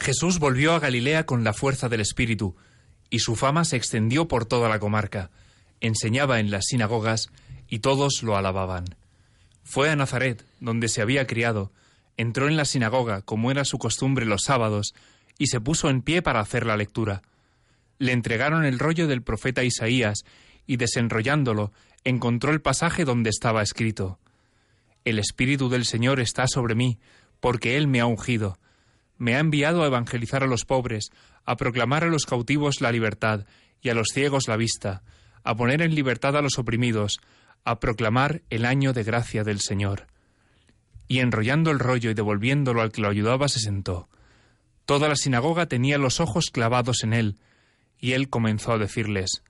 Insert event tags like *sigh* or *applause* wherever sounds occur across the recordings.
Jesús volvió a Galilea con la fuerza del Espíritu, y su fama se extendió por toda la comarca. Enseñaba en las sinagogas, y todos lo alababan. Fue a Nazaret, donde se había criado, entró en la sinagoga, como era su costumbre los sábados, y se puso en pie para hacer la lectura. Le entregaron el rollo del profeta Isaías, y desenrollándolo, encontró el pasaje donde estaba escrito El Espíritu del Señor está sobre mí, porque Él me ha ungido. Me ha enviado a evangelizar a los pobres, a proclamar a los cautivos la libertad y a los ciegos la vista, a poner en libertad a los oprimidos, a proclamar el año de gracia del Señor. Y enrollando el rollo y devolviéndolo al que lo ayudaba, se sentó. Toda la sinagoga tenía los ojos clavados en él, y él comenzó a decirles,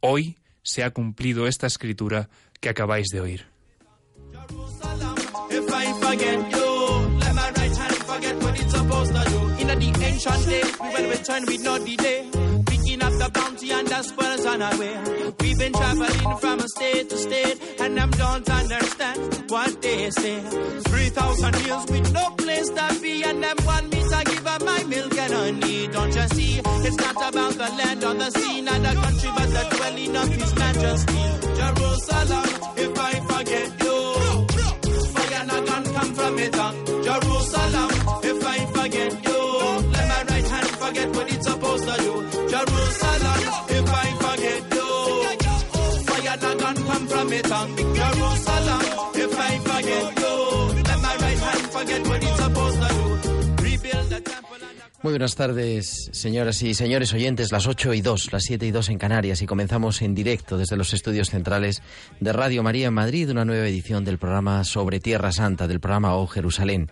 Hoy se ha cumplido esta escritura que acabáis de oír. The bounty and the spoils way. We've been traveling from a state to state, and them don't understand what they say. Three thousand years with no place to be, and them want me to give up my milk and honey. Don't you see? It's not about the land or the sea, not the country, but the dwelling of His Majesty. Jerusalem, if I forget you, Muy buenas tardes, señoras y señores oyentes, las 8 y 2, las 7 y 2 en Canarias y comenzamos en directo desde los estudios centrales de Radio María en Madrid una nueva edición del programa sobre Tierra Santa, del programa O Jerusalén.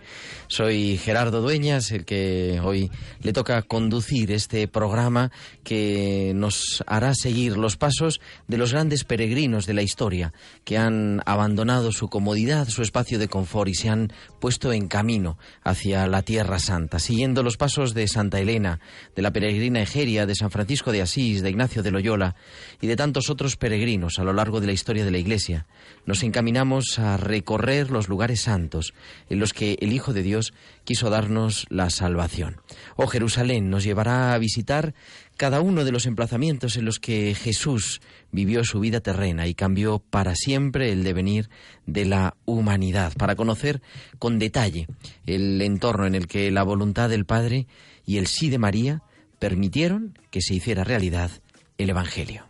Soy Gerardo Dueñas, el que hoy le toca conducir este programa que nos hará seguir los pasos de los grandes peregrinos de la historia que han abandonado su comodidad, su espacio de confort y se han puesto en camino hacia la Tierra Santa, siguiendo los pasos de Santa Elena, de la peregrina Egeria, de San Francisco de Asís, de Ignacio de Loyola y de tantos otros peregrinos a lo largo de la historia de la Iglesia, nos encaminamos a recorrer los lugares santos en los que el Hijo de Dios quiso darnos la salvación. Oh Jerusalén nos llevará a visitar cada uno de los emplazamientos en los que Jesús vivió su vida terrena y cambió para siempre el devenir de la humanidad, para conocer con detalle el entorno en el que la voluntad del Padre y el sí de María permitieron que se hiciera realidad el Evangelio.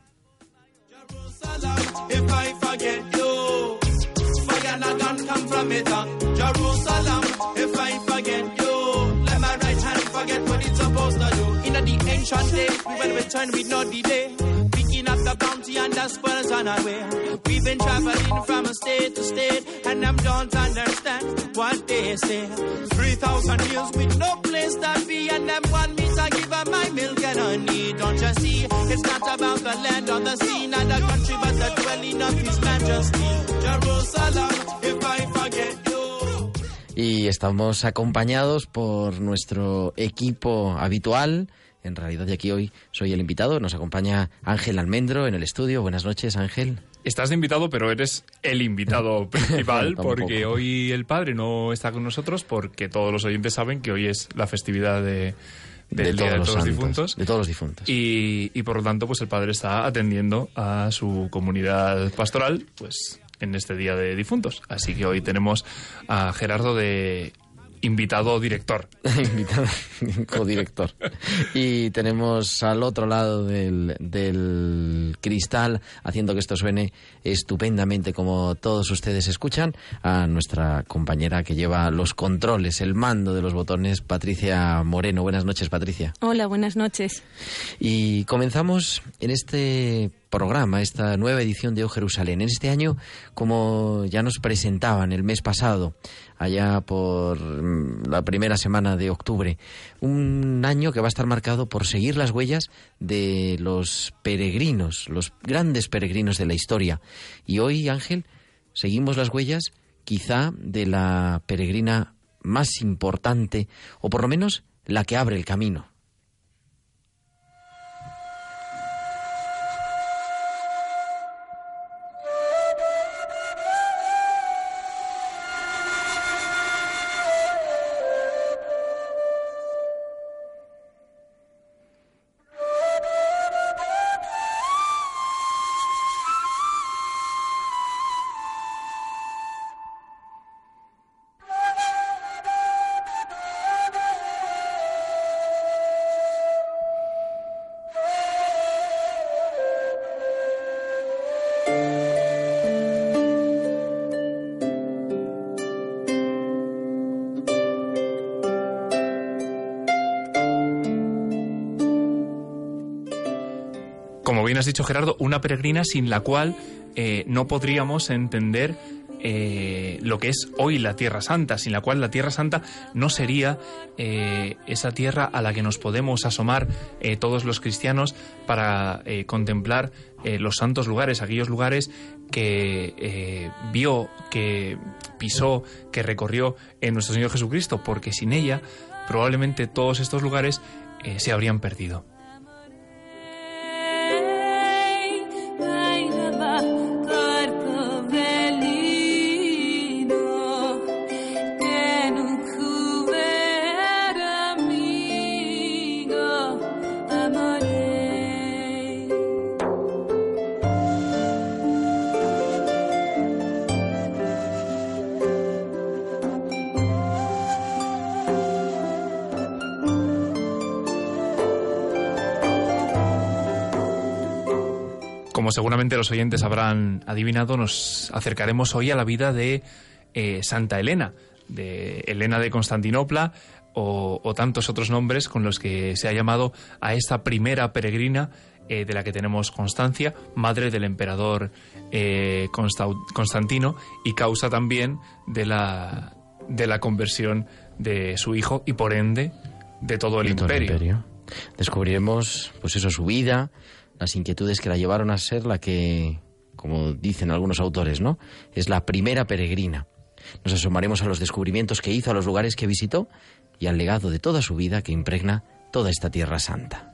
Ancient days, we will return with no delay. Picking up the bounty and the spoils on our way. We've been traveling from a state to state, and them don't understand what they say. Three thousand years with no place to be, and them want me to give up my milk and honey. Don't you see? It's not about the land or the sea, not the country, but the dwelling of His Majesty. Jerusalem, if I forget you. Y estamos acompañados por nuestro equipo habitual, en realidad, de aquí hoy soy el invitado. Nos acompaña Ángel Almendro en el estudio. Buenas noches, Ángel. Estás de invitado, pero eres el invitado *laughs* principal porque hoy el padre no está con nosotros porque todos los oyentes saben que hoy es la festividad de, del Día de todos los difuntos. De todos los difuntos. Y, y, por lo tanto, pues el padre está atendiendo a su comunidad pastoral, pues en este Día de Difuntos. Así que hoy tenemos a Gerardo de invitado director. *laughs* invitado codirector. y tenemos al otro lado del, del, cristal, haciendo que esto suene estupendamente como todos ustedes escuchan, a nuestra compañera que lleva los controles, el mando de los botones, Patricia Moreno. Buenas noches, Patricia. Hola, buenas noches. Y comenzamos en este programa, esta nueva edición de O Jerusalén. En este año, como ya nos presentaban el mes pasado, allá por mm, la primera semana de octubre, un año que va a estar marcado por seguir las huellas de los peregrinos, los grandes peregrinos de la historia. Y hoy, Ángel, seguimos las huellas quizá de la peregrina más importante, o por lo menos la que abre el camino. Dicho, Gerardo, una peregrina sin la cual eh, no podríamos entender eh, lo que es hoy la Tierra Santa, sin la cual la Tierra Santa no sería eh, esa tierra a la que nos podemos asomar todos los cristianos para contemplar los santos lugares, aquellos lugares que vio, que pisó, que recorrió en nuestro Señor Jesucristo, porque sin ella probablemente todos estos lugares se habrían perdido. Seguramente los oyentes habrán adivinado, nos acercaremos hoy a la vida de eh, Santa Elena, de Elena de Constantinopla o, tantos otros nombres con los que se ha llamado a esta primera peregrina eh, de la que tenemos constancia, madre del emperador eh, Constantino y causa también de la, de la conversión de su hijo y por ende de todo el, imperio. Descubriremos, pues eso, su vida, las inquietudes que la llevaron a ser la que, como dicen algunos autores, ¿no? Es la primera peregrina. Nos asomaremos a los descubrimientos que hizo, a los lugares que visitó y al legado de toda su vida que impregna toda esta tierra santa.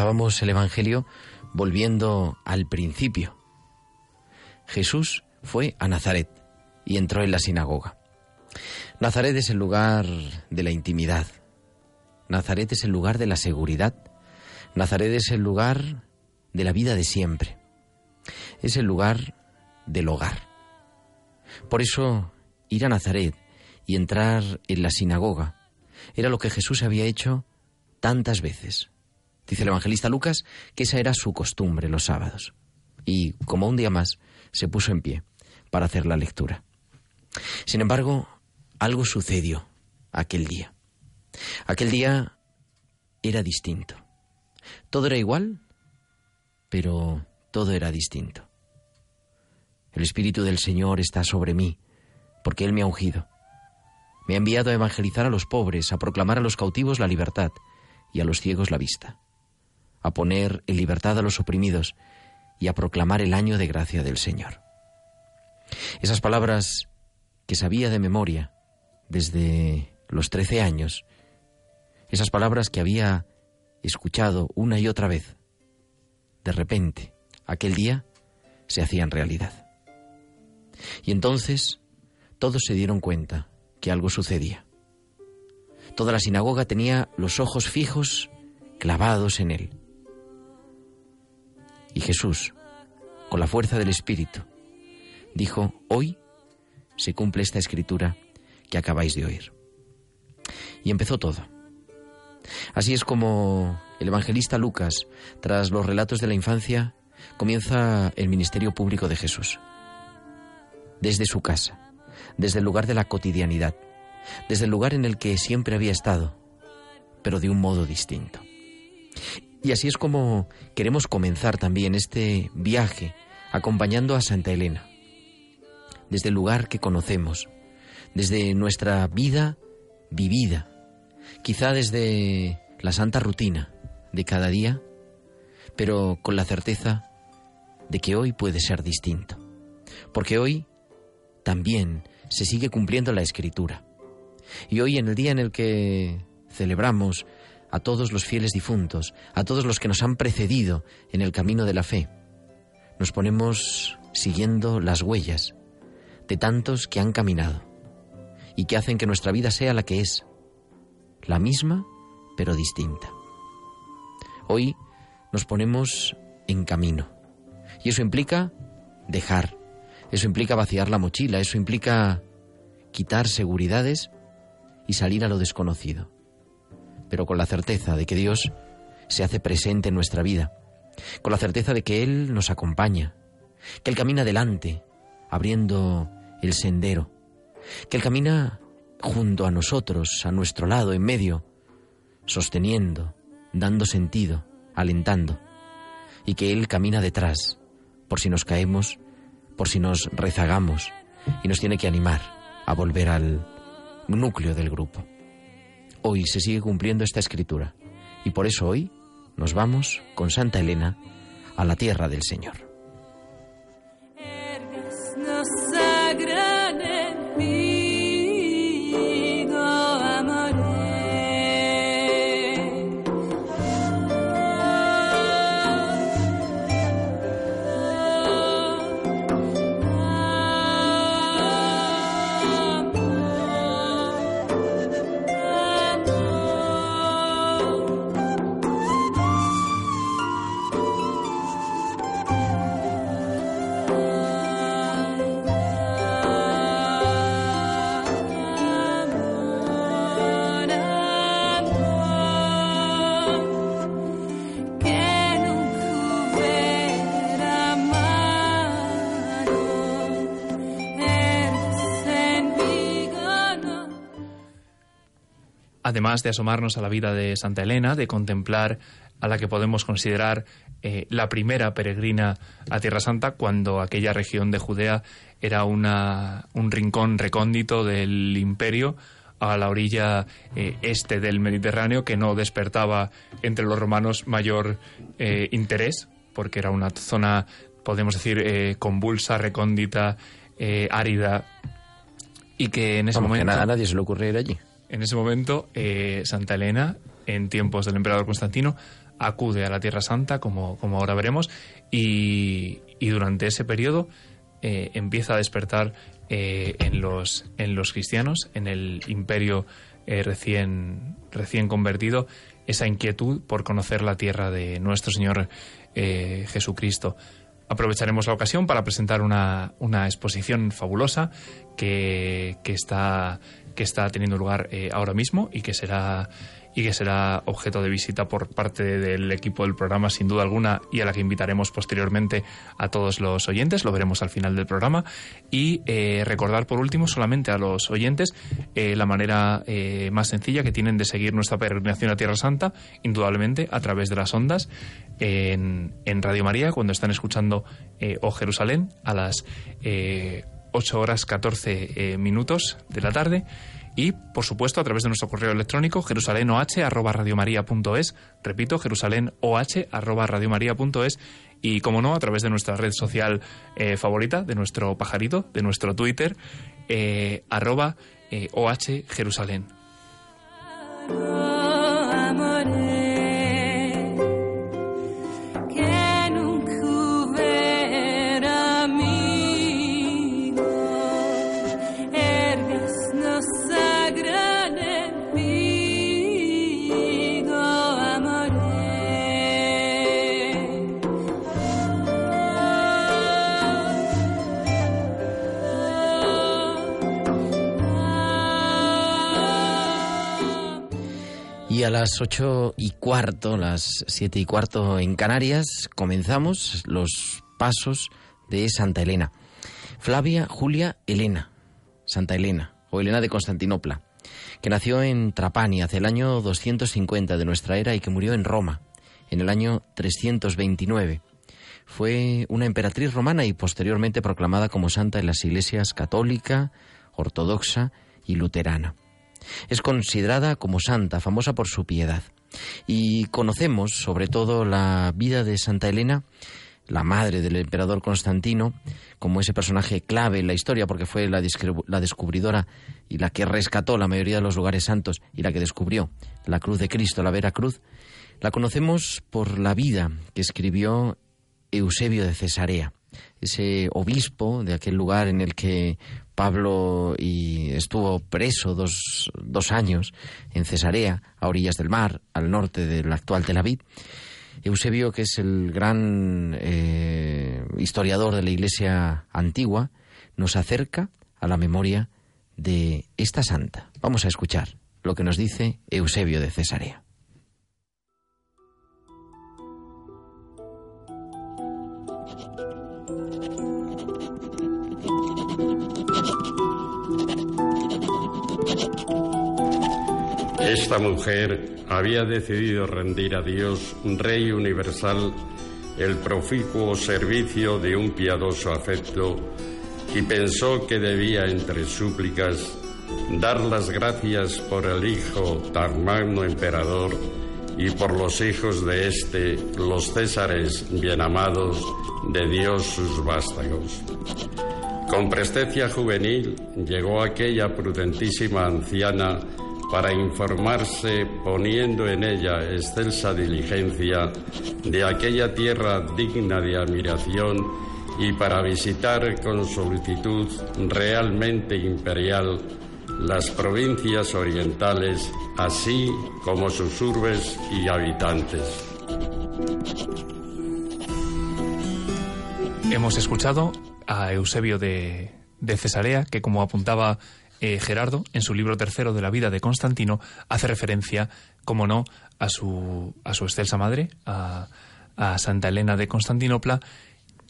El Evangelio volviendo al principio. Jesús fue a Nazaret y entró en la sinagoga. Nazaret es el lugar de la intimidad. Nazaret es el lugar de la seguridad. Nazaret es el lugar de la vida de siempre. Es el lugar del hogar. Por eso, ir a Nazaret y entrar en la sinagoga era lo que Jesús había hecho tantas veces. Dice el evangelista Lucas que esa era su costumbre los sábados. Y como un día más, se puso en pie para hacer la lectura. Sin embargo, algo sucedió aquel día. Aquel día era distinto. Todo era igual, pero todo era distinto. El Espíritu del Señor está sobre mí, porque Él me ha ungido. Me ha enviado a evangelizar a los pobres, a proclamar a los cautivos la libertad y a los ciegos la vista a poner en libertad a los oprimidos y a proclamar el año de gracia del Señor. Esas palabras que sabía de memoria desde los trece años Esas palabras que había escuchado una y otra vez, de repente, aquel día, se hacían realidad. Y entonces todos se dieron cuenta que algo sucedía. Toda la sinagoga tenía los ojos fijos, clavados en él. Y Jesús, con la fuerza del Espíritu, dijo, hoy se cumple esta escritura que acabáis de oír. Y empezó todo. Así es como el evangelista Lucas, tras los relatos de la infancia, comienza el ministerio público de Jesús. Desde su casa, desde el lugar de la cotidianidad, desde el lugar en el que siempre había estado, pero de un modo distinto. Y así es como queremos comenzar también este viaje acompañando a Santa Elena, desde el lugar que conocemos, desde nuestra vida vivida, quizá desde la santa rutina de cada día, pero con la certeza de que hoy puede ser distinto, porque hoy también se sigue cumpliendo la escritura. Y hoy en el día en el que celebramos a todos los fieles difuntos, a todos los que nos han precedido en el camino de la fe, nos ponemos siguiendo las huellas de tantos que han caminado y que hacen que nuestra vida sea la que es, la misma pero distinta. Hoy nos ponemos en camino y eso implica dejar, eso implica vaciar la mochila, eso implica quitar seguridades y salir a lo desconocido, pero con la certeza de que Dios se hace presente en nuestra vida, con la certeza de que Él nos acompaña, que Él camina adelante, abriendo el sendero, que Él camina junto a nosotros, a nuestro lado, en medio, sosteniendo, dando sentido, alentando, y que Él camina detrás, por si nos caemos, por si nos rezagamos, y nos tiene que animar a volver al núcleo del grupo. Hoy se sigue cumpliendo esta escritura, y por eso hoy nos vamos con Santa Elena a la tierra del Señor. Además de asomarnos a la vida de Santa Elena, de contemplar a la que podemos considerar eh, la primera peregrina a Tierra Santa, cuando aquella región de Judea era una, un rincón recóndito del imperio a la orilla eh, este del Mediterráneo que no despertaba entre los romanos mayor eh, interés, porque era una zona, podemos decir, convulsa, recóndita, árida, y que en ese momento... a nadie se le ocurre ir allí. En ese momento, eh, Santa Elena, en tiempos del emperador Constantino, acude a la Tierra Santa, como, como ahora veremos, y, durante ese periodo eh, empieza a despertar eh, en, los, en los cristianos, en el imperio recién, recién convertido, esa inquietud por conocer la tierra de nuestro Señor Jesucristo. Aprovecharemos la ocasión para presentar una, una exposición fabulosa que, que está que está teniendo lugar eh, ahora mismo y que será y que será objeto de visita por parte del equipo del programa sin duda alguna y a la que invitaremos posteriormente a todos los oyentes, lo veremos al final del programa. Y eh, recordar por último solamente a los oyentes eh, la manera más sencilla que tienen de seguir nuestra peregrinación a Tierra Santa, indudablemente a través de las ondas en, en Radio María cuando están escuchando O Jerusalén a las 8 horas 14 eh, minutos de la tarde. Y, por supuesto, a través de nuestro correo electrónico jerusalenoh@radiomaria.es, repito, jerusalenoh@radiomaria.es y, como no, a través de nuestra red social eh, favorita, de nuestro pajarito, de nuestro Twitter, eh, arroba eh, OH Jerusalén. A las ocho y cuarto, las siete y cuarto en Canarias, comenzamos los pasos de Santa Elena. Flavia Julia Elena, Santa Elena, o Elena de Constantinopla, que nació en Trapani hace el año 250 de nuestra era y que murió en Roma en el año 329. Fue una emperatriz romana y posteriormente proclamada como santa en las iglesias católica, ortodoxa y luterana. Es considerada como santa, famosa por su piedad. Y conocemos sobre todo la vida de Santa Elena, la madre del emperador Constantino, como ese personaje clave en la historia, porque fue la, descubridora y la que rescató la mayoría de los lugares santos y la que descubrió la cruz de Cristo, la vera cruz. La conocemos por la vida que escribió Eusebio de Cesarea, ese obispo de aquel lugar en el que Pablo y estuvo preso dos, dos, años en Cesarea, a orillas del mar, al norte del actual Tel Aviv. Eusebio, que es el gran eh, historiador de la Iglesia antigua, nos acerca a la memoria de esta santa. Vamos a escuchar lo que nos dice Eusebio de Cesarea. Esta mujer había decidido rendir a Dios, Rey universal, el proficuo servicio de un piadoso afecto y pensó que debía, entre súplicas, dar las gracias por el Hijo tan magno emperador y por los hijos de éste, los césares bien amados de Dios sus vástagos. Con prestecia juvenil llegó aquella prudentísima anciana para informarse poniendo en ella excelsa diligencia de aquella tierra digna de admiración y para visitar con solicitud realmente imperial las provincias orientales, así como sus urbes y habitantes. Hemos escuchado a Eusebio de, de Cesarea, que como apuntaba eh, Gerardo, en su libro tercero de la vida de Constantino, hace referencia, como no, a su, a su excelsa madre, a, a Santa Elena de Constantinopla,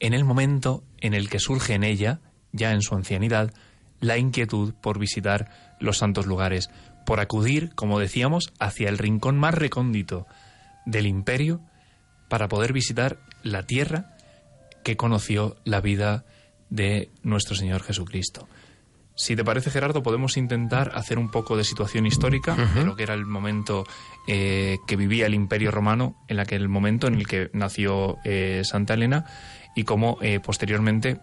en el momento en el que surge en ella, ya en su ancianidad, la inquietud por visitar los santos lugares, por acudir, como decíamos, hacia el rincón más recóndito del imperio para poder visitar la tierra que conoció la vida de nuestro Señor Jesucristo. Si te parece, Gerardo, podemos intentar hacer un poco de situación histórica de lo que era el momento eh, que vivía el Imperio Romano, en aquel momento en el que nació eh, Santa Elena y cómo eh, posteriormente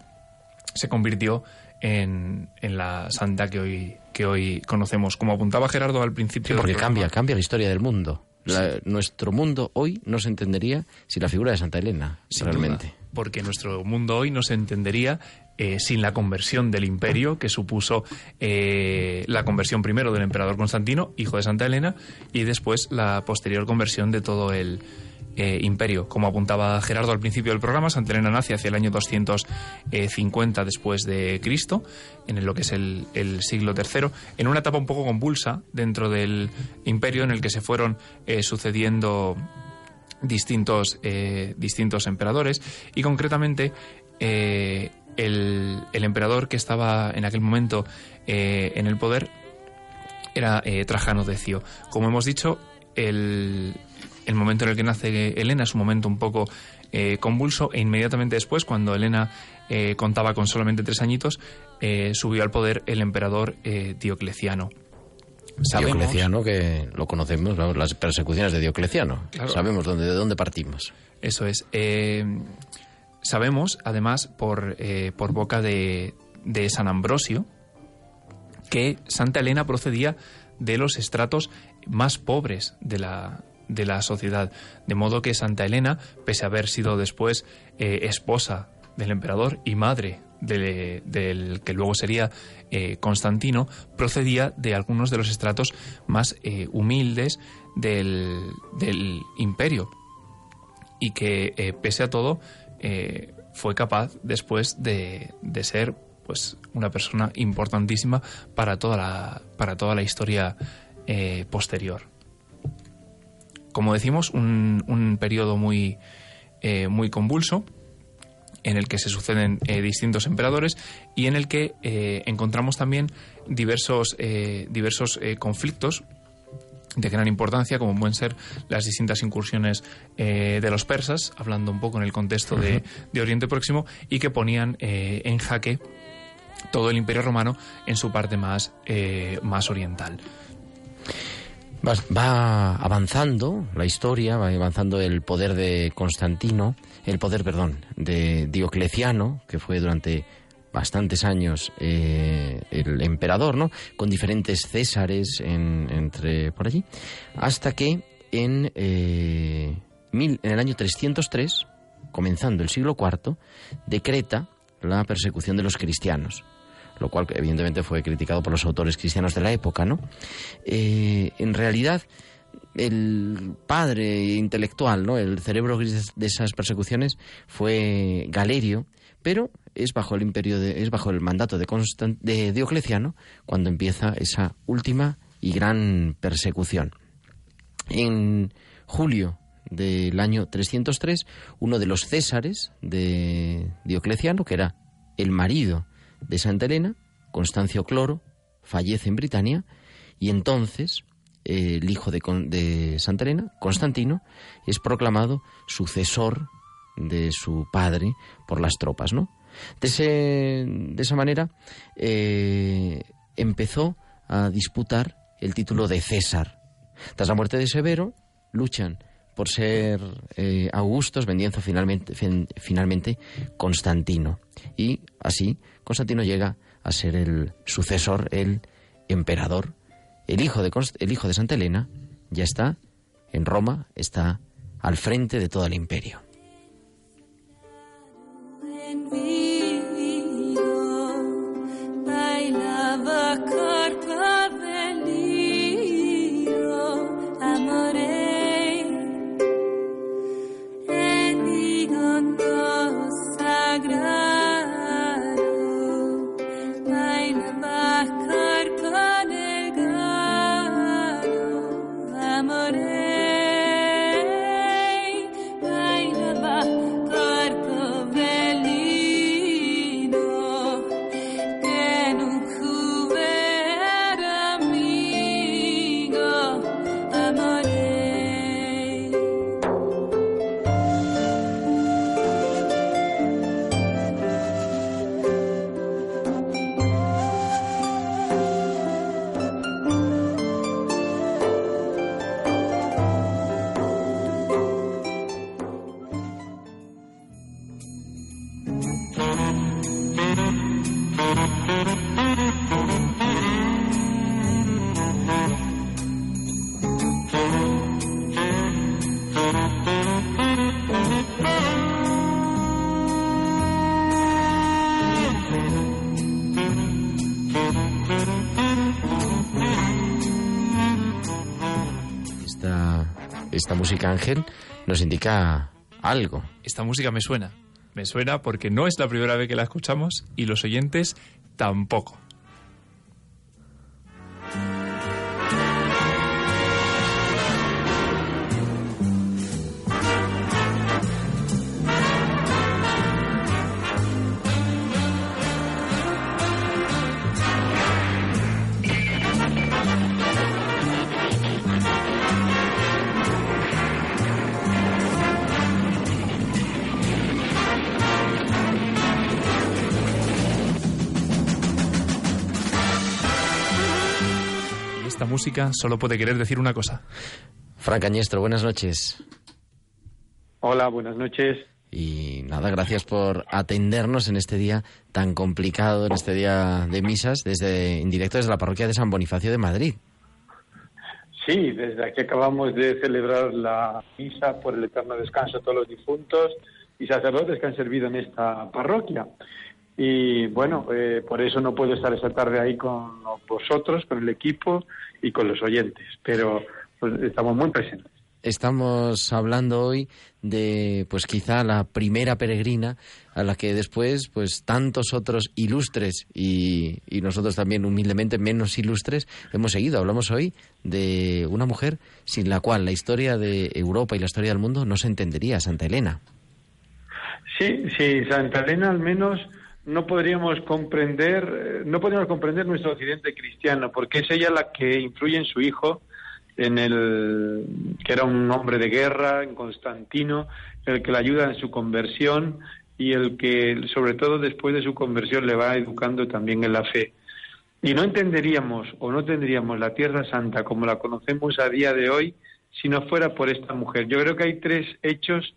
se convirtió en, la santa que hoy, que hoy conocemos. Como apuntaba Gerardo al principio. porque cambia, cambia la historia del mundo. nuestro mundo hoy no se entendería sin la figura de Santa Elena, realmente. Porque nuestro mundo hoy no se entendería eh, sin la conversión del imperio que supuso eh, la conversión primero del emperador Constantino, hijo de Santa Elena, y después la posterior conversión de todo el eh, imperio. Como apuntaba Gerardo al principio del programa, Santa Elena nace hacia el año 250 después de Cristo, en lo que es el, siglo III, en una etapa un poco convulsa dentro del imperio en el que se fueron sucediendo distintos, distintos emperadores y concretamente el, emperador que estaba en aquel momento eh, en el poder era eh, Trajano Decio. Como hemos dicho, el, momento en el que nace Elena es un momento un poco eh, convulso e inmediatamente después, cuando Elena contaba con solamente tres añitos, subió al poder el emperador Diocleciano. Diocleciano, que lo conocemos, las persecuciones de Diocleciano. Sabemos dónde, de dónde partimos. Eso es. Sabemos, además, por, eh, por boca de, de San Ambrosio, que Santa Elena procedía de los estratos más pobres de la, de la sociedad. De modo que Santa Elena, pese a haber sido después eh, esposa del emperador y madre del que luego sería eh, Constantino, procedía de algunos de los estratos más humildes del, del, imperio. Y que, pese a todo, eh, fue capaz después de, ser pues una persona importantísima para toda la, para toda la historia eh, posterior. como decimos, un, un periodo muy, eh, muy convulso en el que se suceden eh, distintos emperadores y en el que eh, encontramos también diversos, diversos conflictos de gran importancia, como pueden ser las distintas incursiones de los persas, hablando un poco en el contexto de, de Oriente Próximo, y que ponían en jaque todo el Imperio Romano en su parte más, más oriental. Va, avanzando la historia, va avanzando el poder de Constantino, el poder, perdón, de Diocleciano, que fue durante bastantes años eh, el emperador, ¿no? Con diferentes césares entre por allí, hasta que en, eh, mil, en el año 303, comenzando el siglo IV, decreta la persecución de los cristianos lo cual evidentemente fue criticado por los autores cristianos de la época, ¿no? Eh, en realidad, el padre intelectual, ¿no? El cerebro gris de esas persecuciones fue Galerio, pero es bajo el imperio de, es bajo el mandato de, de Diocleciano cuando empieza esa última y gran persecución. En julio del año 303, uno de los césares de Diocleciano, que era el marido de Santa Elena, Constancio Cloro, fallece en Britania y entonces el hijo de, de, Santa Elena, Constantino, es proclamado sucesor de su padre por las tropas, ¿no? De, de esa manera eh, empezó a disputar el título de César. Tras la muerte de Severo, luchan por ser eh, Augustos, vendiendo finalmente, finalmente Constantino. Y así Constantino llega a ser el sucesor, el emperador. El hijo de, el hijo de Santa Elena ya está en Roma, está al frente de todo el imperio. Música Ángel nos indica algo. Esta música me suena. Me suena porque no es la primera vez que la escuchamos y los oyentes tampoco. Música solo puede querer decir una cosa. Fran Cañestro, buenas noches. Hola, buenas noches. Y nada, gracias por atendernos en este día tan complicado, en este día de misas, desde en directo desde la parroquia de San Bonifacio de Madrid. Sí, desde aquí acabamos de celebrar la misa por el eterno descanso de todos los difuntos y sacerdotes que han servido en esta parroquia. Y bueno, eh, por eso no puedo estar esta tarde ahí con vosotros, con el equipo y con los oyentes, pero pues, estamos muy presentes. estamos hablando hoy de, pues quizá la primera peregrina a la que después, pues tantos otros ilustres y, y nosotros también humildemente menos ilustres hemos seguido. Hablamos hoy de una mujer sin la cual la historia de Europa y la historia del mundo no se entendería, Santa Elena. Sí, sí, Santa Elena al menos no podríamos comprender, eh, no podríamos comprender nuestro occidente cristiano, porque es ella la que influye en su hijo, en el que era un hombre de guerra, en Constantino, el que le ayuda en su conversión y el que, sobre todo después de su conversión, le va educando también en la fe. Y no entenderíamos o no tendríamos la Tierra Santa como la conocemos a día de hoy si no fuera por esta mujer. Yo creo que hay tres hechos,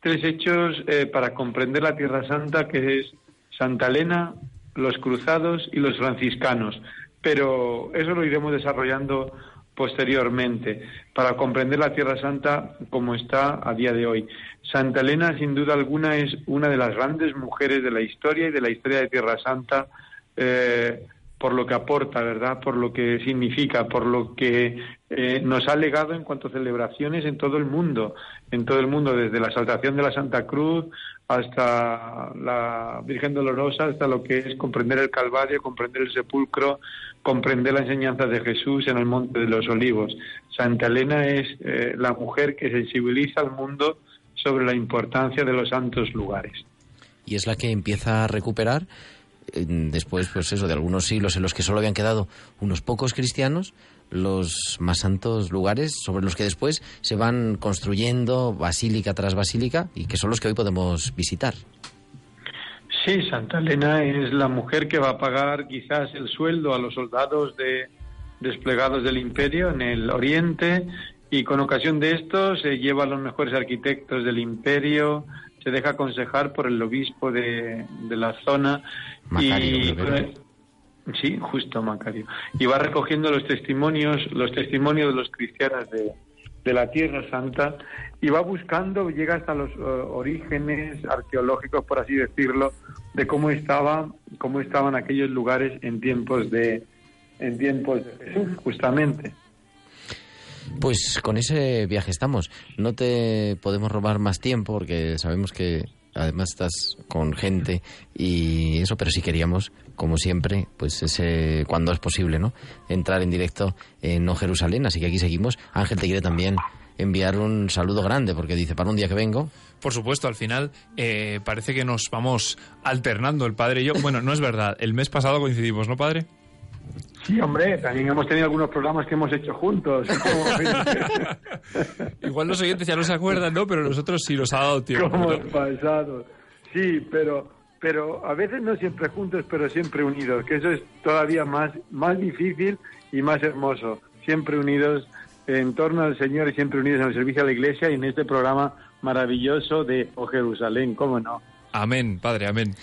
tres hechos eh, para comprender la Tierra Santa, que es Santa Elena, los cruzados y los franciscanos. Pero eso lo iremos desarrollando posteriormente para comprender la Tierra Santa como está a día de hoy. Santa Elena, sin duda alguna, es una de las grandes mujeres de la historia y de la historia de Tierra Santa. Eh, por lo que aporta, ¿verdad? Por lo que significa, por lo que eh, nos ha legado en cuanto a celebraciones en todo el mundo, en todo el mundo, desde la saltación de la Santa Cruz hasta la Virgen Dolorosa, hasta lo que es comprender el Calvario, comprender el sepulcro, comprender la enseñanza de Jesús en el Monte de los Olivos. Santa Elena es eh, la mujer que sensibiliza al mundo sobre la importancia de los santos lugares. Y es la que empieza a recuperar después, pues eso, de algunos siglos en los que solo habían quedado unos pocos cristianos, los más santos lugares sobre los que después se van construyendo basílica tras basílica y que son los que hoy podemos visitar. Sí, Santa Elena es la mujer que va a pagar quizás el sueldo a los soldados de, desplegados del imperio en el oriente y con ocasión de esto se lleva a los mejores arquitectos del imperio, se deja aconsejar por el obispo de, de la zona y, sí, justo Macario. Y va recogiendo los testimonios, los testimonios de los cristianos de, de la Tierra Santa y va buscando, llega hasta los eh, orígenes arqueológicos, por así decirlo, de cómo estaba, cómo estaban aquellos lugares en tiempos de, en tiempos de Jesús, justamente. Pues con ese viaje estamos. No te podemos robar más tiempo porque sabemos que además estás con gente y eso, pero si queríamos, como siempre, pues ese cuando es posible, ¿no? Entrar en directo en No Jerusalén, así que aquí seguimos. Ángel te quiere también enviar un saludo grande porque dice para un día que vengo. Por supuesto, al final eh, parece que nos vamos alternando el padre y yo. Bueno, no es verdad. El mes pasado coincidimos, ¿no, padre? Sí, hombre, también hemos tenido algunos programas que hemos hecho juntos. *laughs* Igual los oyentes ya no se acuerdan, ¿no? Pero nosotros sí nos ha dado tiempo. Como pasado. Sí, pero, pero a veces no siempre juntos, pero siempre unidos, que eso es todavía más, más difícil y más hermoso. Siempre unidos en torno al Señor y siempre unidos en el servicio a la Iglesia y en este programa maravilloso de O Jerusalén, ¿cómo no? Amén, Padre, amén.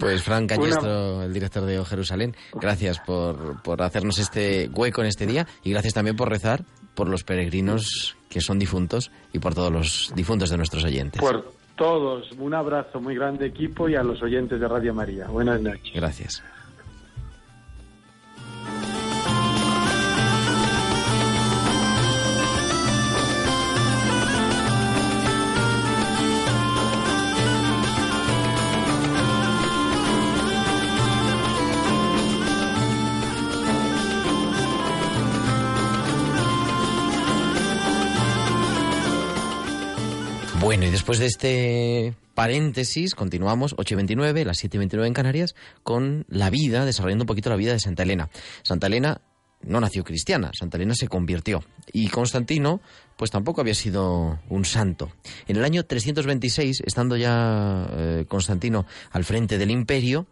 Pues Frank Cañestro, el director de O Jerusalén, gracias por, por hacernos este hueco en este día y gracias también por rezar por los peregrinos que son difuntos y por todos los difuntos de nuestros oyentes. Por todos, un abrazo muy grande equipo y a los oyentes de Radio María. Buenas noches. Gracias. Después de este paréntesis, continuamos, 8 y 29, las 7 y 29 en Canarias, con la vida, desarrollando un poquito la vida de Santa Elena. Santa Elena no nació cristiana, Santa Elena se convirtió. Y Constantino, pues tampoco había sido un santo. En el año 326, estando ya eh, Constantino al frente del imperio,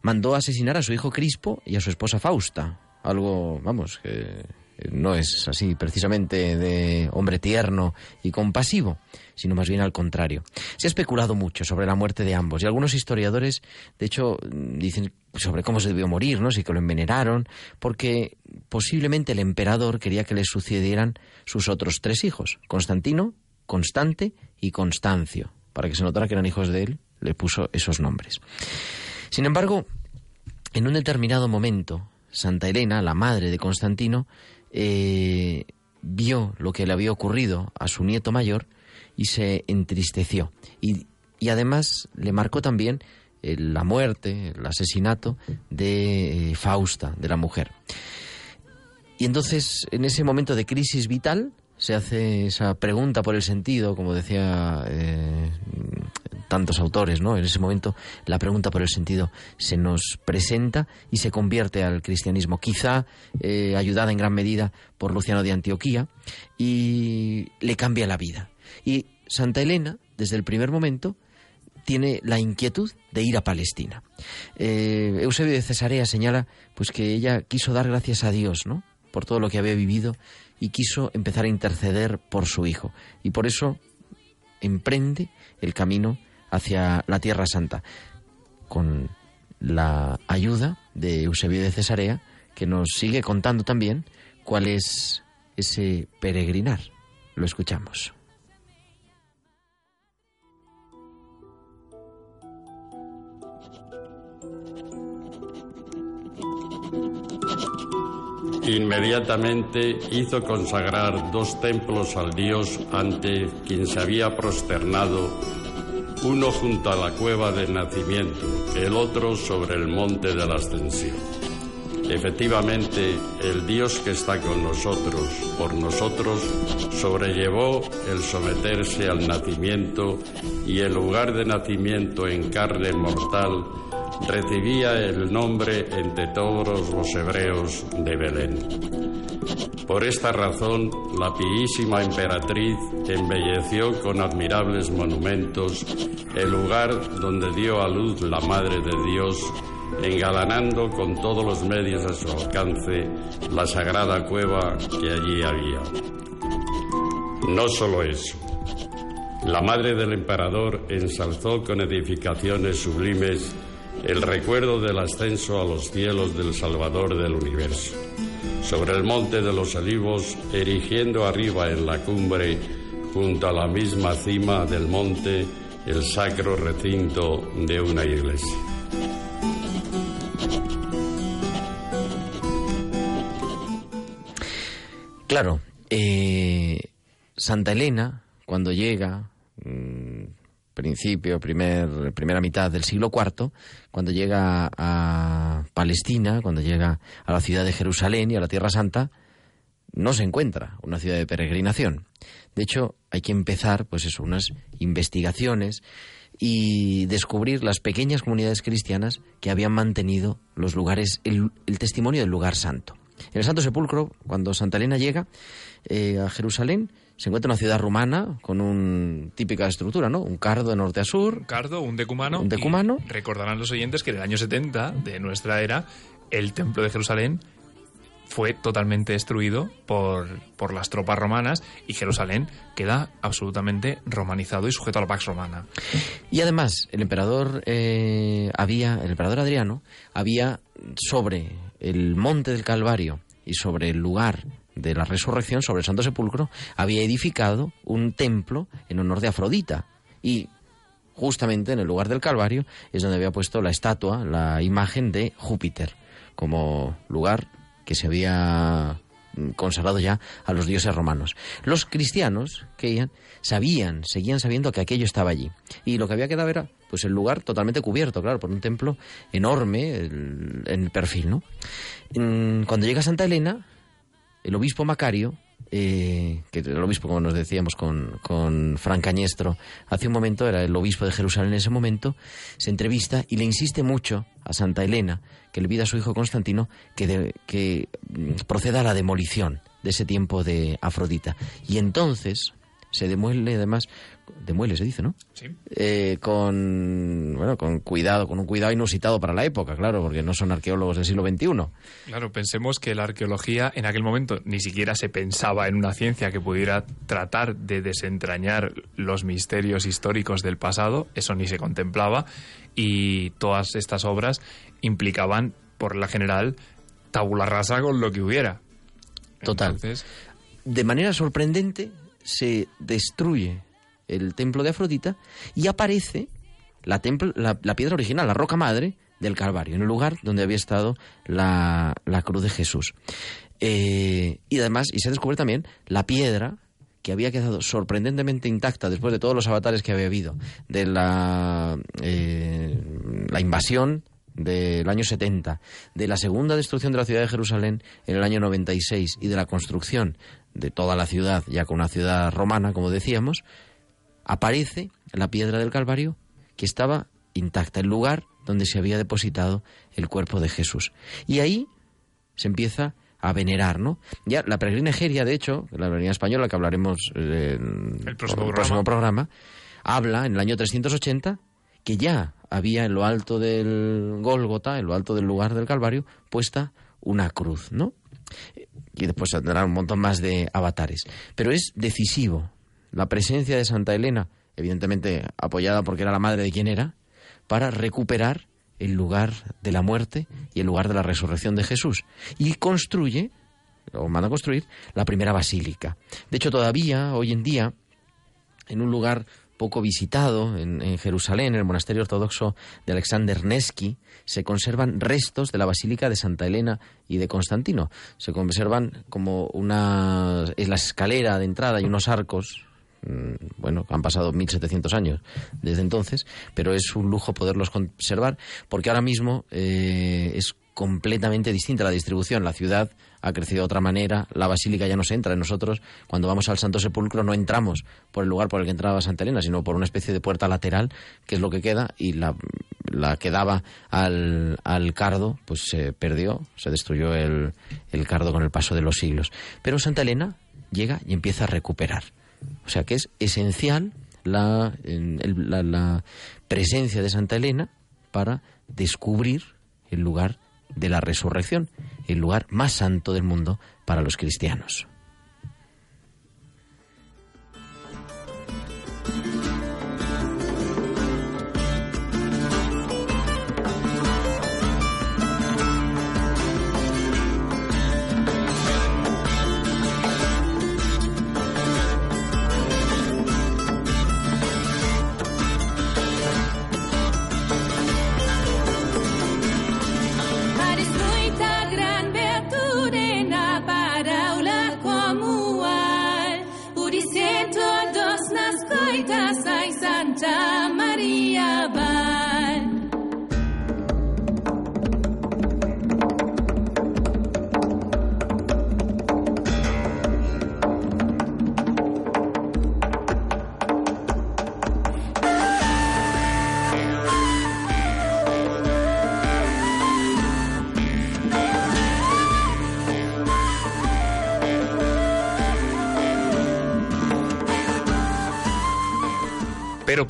mandó asesinar a su hijo Crispo y a su esposa Fausta. Algo, vamos, que no es así precisamente de hombre tierno y compasivo, sino más bien al contrario. Se ha especulado mucho sobre la muerte de ambos y algunos historiadores, de hecho, dicen sobre cómo se debió morir, ¿no? Si que lo envenenaron, porque posiblemente el emperador quería que le sucedieran sus otros tres hijos, Constantino, Constante y Constancio, para que se notara que eran hijos de él, le puso esos nombres. Sin embargo, en un determinado momento, Santa Elena, la madre de Constantino, eh, vio lo que le había ocurrido a su nieto mayor y se entristeció. Y, además le marcó también eh, la muerte, el asesinato de eh, Fausta, de la mujer. Y entonces, en ese momento de crisis vital, se hace esa pregunta por el sentido, como decía tantos autores, ¿no? En ese momento la pregunta por el sentido se nos presenta y se convierte al cristianismo, quizá eh, ayudada en gran medida por Luciano de Antioquía, y le cambia la vida. Y Santa Elena, desde el primer momento, tiene la inquietud de ir a Palestina. Eh, Eusebio de Cesarea señala pues que ella quiso dar gracias a Dios, ¿no? por todo lo que había vivido y quiso empezar a interceder por su hijo. Y por eso emprende el camino hacia la Tierra Santa, con la ayuda de Eusebio de Cesarea, que nos sigue contando también cuál es ese peregrinar. Lo escuchamos. Inmediatamente hizo consagrar dos templos al Dios ante quien se había prosternado, uno junto a la cueva del nacimiento, el otro sobre el monte de la ascensión. Efectivamente, el Dios que está con nosotros, por nosotros, sobrellevó el someterse al nacimiento y el lugar de nacimiento en carne mortal recibía el nombre entre todos los hebreos de Belén. Por esta razón, la piísima emperatriz embelleció con admirables monumentos el lugar donde dio a luz la Madre de Dios, engalanando con todos los medios a su alcance la sagrada cueva que allí había. No solo eso, la Madre del Emperador ensalzó con edificaciones sublimes el recuerdo del ascenso a los cielos del Salvador del universo. Sobre el monte de los olivos, erigiendo arriba en la cumbre, junto a la misma cima del monte, el sacro recinto de una iglesia. Claro, eh, Santa Elena, cuando llega, mm, principio, primer, primera mitad del siglo IV, cuando llega a Palestina, cuando llega a la ciudad de Jerusalén y a la Tierra Santa, no se encuentra una ciudad de peregrinación. De hecho, hay que empezar, pues eso, unas investigaciones y descubrir las pequeñas comunidades cristianas que habían mantenido los lugares, el, testimonio del lugar santo. En el Santo Sepulcro, cuando Santa Elena llega eh, a Jerusalén, se encuentra una ciudad rumana con una típica estructura, ¿no? Un cardo de norte a sur. Un cardo, un decumano. Un decumano. recordarán los oyentes que en el año 70 de nuestra era, el templo de Jerusalén fue totalmente destruido por, por, las tropas romanas y Jerusalén queda absolutamente romanizado y sujeto a la Pax Romana. Y además, el emperador eh, había, el emperador Adriano había sobre el monte del Calvario y sobre el lugar de la resurrección sobre el Santo Sepulcro, había edificado un templo en honor de Afrodita. Y justamente en el lugar del Calvario es donde había puesto la estatua, la imagen de Júpiter, como lugar que se había consagrado ya a los dioses romanos. Los cristianos que sabían, seguían sabiendo que aquello estaba allí. Y lo que había quedado era pues el lugar totalmente cubierto, claro, por un templo enorme en el perfil, ¿no? Cuando llega Santa Elena, el obispo Macario, eh, que el obispo, como nos decíamos con, con Fran hace un momento, era el obispo de Jerusalén en ese momento, se entrevista y le insiste mucho a Santa Elena, que le pida a su hijo Constantino que, que mm, proceda a la demolición de ese tiempo de Afrodita. Y entonces se demuele además demuele se dice, ¿no? Sí. Eh, con, bueno, con cuidado, con un cuidado inusitado para la época, claro, porque no son arqueólogos del siglo XXI. Claro, pensemos que la arqueología en aquel momento ni siquiera se pensaba en una ciencia que pudiera tratar de desentrañar los misterios históricos del pasado, eso ni se contemplaba, y todas estas obras implicaban, por la general, tabula rasa con lo que hubiera. Total. De manera sorprendente, se destruye el templo de Afrodita y aparece la, la, piedra original, la roca madre del Calvario, en el lugar donde había estado la, cruz de Jesús. Eh, y además, y se descubre también la piedra que había quedado sorprendentemente intacta después de todos los avatares que había habido, de la, eh, la invasión del año 70, de la segunda destrucción de la ciudad de Jerusalén en el año 96 y de la construcción de toda la ciudad, ya con una ciudad romana, como decíamos, aparece la piedra del Calvario que estaba intacta, el lugar donde se había depositado el cuerpo de Jesús. Y ahí se empieza a venerar, ¿no? Ya la peregrina Egeria, de hecho, la peregrina española que hablaremos eh, en El próximo el programa. programa, habla en el año 380 que ya había en lo alto del Gólgota, en lo alto del lugar del Calvario, puesta una cruz, ¿no? Y después tendrá un montón más de avatares. Pero es decisivo la presencia de Santa Elena, evidentemente apoyada porque era la madre de quien era, para recuperar el lugar de la muerte y el lugar de la resurrección de Jesús. Y construye, o manda a construir, la primera basílica. De hecho, todavía, hoy en día, en un lugar poco visitado en, en Jerusalén, en el monasterio ortodoxo de Alexander Nevsky, se conservan restos de la Basílica de Santa Elena y de Constantino. Se conservan como una es la escalera de entrada y unos arcos. Mm, Bueno, han pasado 1700 años desde entonces, pero es un lujo poderlos conservar porque ahora mismo eh, es completamente distinta la distribución. La ciudad ha crecido de otra manera, la basílica ya no se entra. Nosotros, cuando vamos al Santo Sepulcro, no entramos por el lugar por el que entraba Santa Elena, sino por una especie de puerta lateral, que es lo que queda, y la, la que daba al, al cardo, pues se perdió, se destruyó el, el cardo con el paso de los siglos. Pero Santa Elena llega y empieza a recuperar. O sea que es esencial la, la- la presencia de Santa Elena para descubrir el lugar de la resurrección, el lugar más santo del mundo para los cristianos. down.